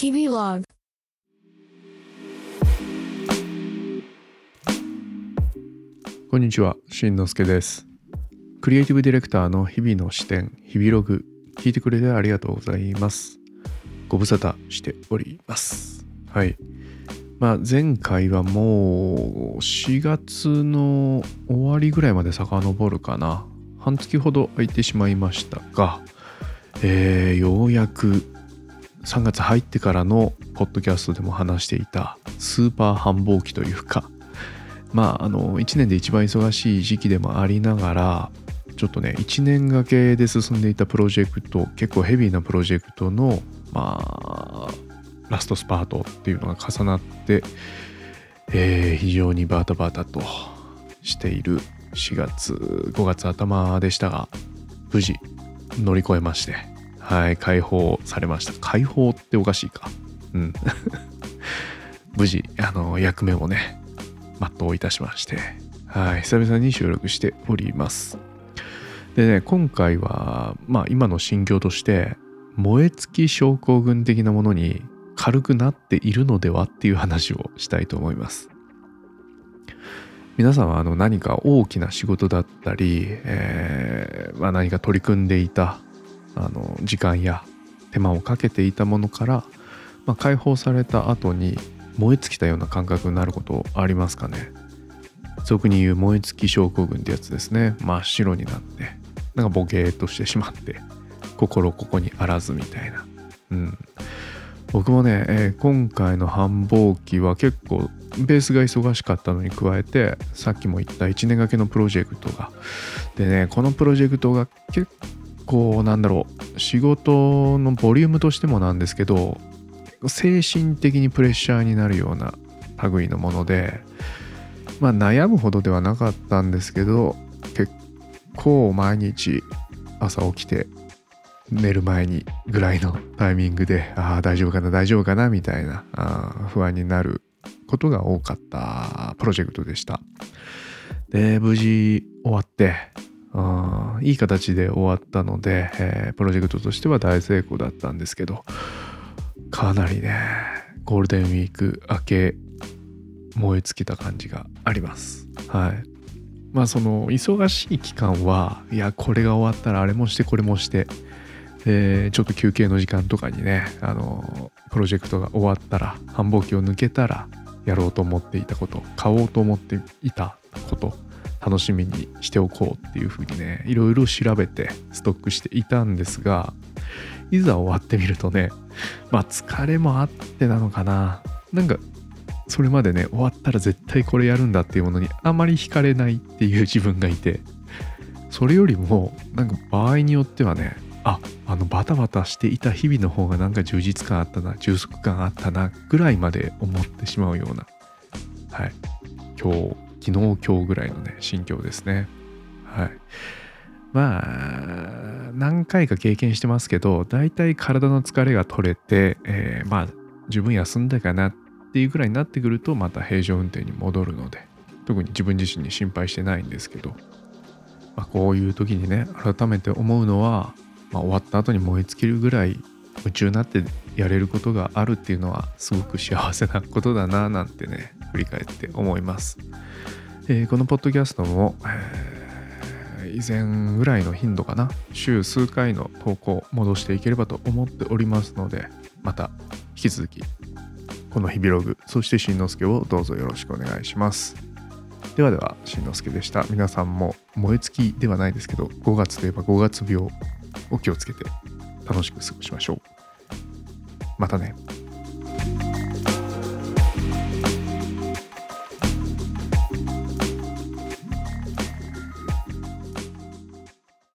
日々ログこんにちは、しんのすけです。クリエイティブディレクターの日々の視点、日々ログ、聞いてくれてありがとうございます。ご無沙汰しております。はい。まあ、前回はもう4月の終わりぐらいまで遡るかな。半月ほど空いてしまいましたが、えーようやく3月入ってからのポッドキャストでも話していたスーパー繁忙期というか、まあ、あの、1年で一番忙しい時期でもありながら、ちょっとね、1年がけで進んでいたプロジェクト、結構ヘビーなプロジェクトの、まあ、ラストスパートっていうのが重なって、えー非常にバタバタとしている4月、5月頭でしたが、無事乗り越えまして、はい、解放されました。解放っておかしいか。うん。無事、あの、役目をね、全ういたしまして、はい、久々に収録しております。でね、今回は、まあ今の心境として、燃え尽き症候群的なものに軽くなっているのではっていう話をしたいと思います。皆さんはあの何か大きな仕事だったり、えーまあ、何か取り組んでいたあの時間や手間をかけていたものから、まあ、解放された後に燃え尽きたような感覚になることありますかね。俗に言う燃え尽き症候群ってやつですね。真っ白になってなんかボケーっとしてしまって心ここにあらずみたいな。うん。僕もね、えー今回の繁忙期は結構ベースが忙しかったのに加えてさっきも言った1年がけのプロジェクトが。でねこのプロジェクトが結構なんだろう仕事のボリュームとしてもなんですけど精神的にプレッシャーになるような類のものでまあ悩むほどではなかったんですけど結構毎日朝起きて寝る前にぐらいのタイミングでああ大丈夫かな大丈夫かなみたいなあ不安になることが多かったプロジェクトでした。で無事終わっていい形で終わったので、えープロジェクトとしては大成功だったんですけどかなりねゴールデンウィーク明け燃え尽きた感じがあります。はい。まあその忙しい期間はいやこれが終わったらあれもしてこれもしてちょっと休憩の時間とかにねあのプロジェクトが終わったら繁忙期を抜けたらやろうと思っていたこと買おうと思っていた楽しみにしておこうっていうふうにねいろいろ調べてストックしていたんですがいざ終わってみるとねまあ疲れもあってなのかな。なんかそれまでね終わったら絶対これやるんだっていうものにあまり惹かれないっていう 自分がいてそれよりもなんか場合によってはねああのバタバタしていた日々の方がなんか充実感あったな充足感あったなぐらいまで思ってしまうような。はい。今日昨日今日ぐらいのね心境ですね。はい。まあ何回か経験してますけど大体体の疲れが取れて、えーまあ十分休んだかなっていうぐらいになってくるとまた平常運転に戻るので特に自分自身に心配してないんですけど、まあ、こういう時にね改めて思うのは、まあ、終わった後に燃え尽きるぐらい夢中になってやれることがあるっていうのはすごく幸せなことだななんてね振り返って思います、えーこのポッドキャストも、えー以前ぐらいの頻度かな週数回の投稿戻していければと思っておりますのでまた引き続きこの日々ログそしてしんのすけをどうぞよろしくお願いします。ではではしんのすけでした。皆さんも燃え尽きではないですけど5月といえば5月病お気をつけて楽しく過ごしましょう。またね。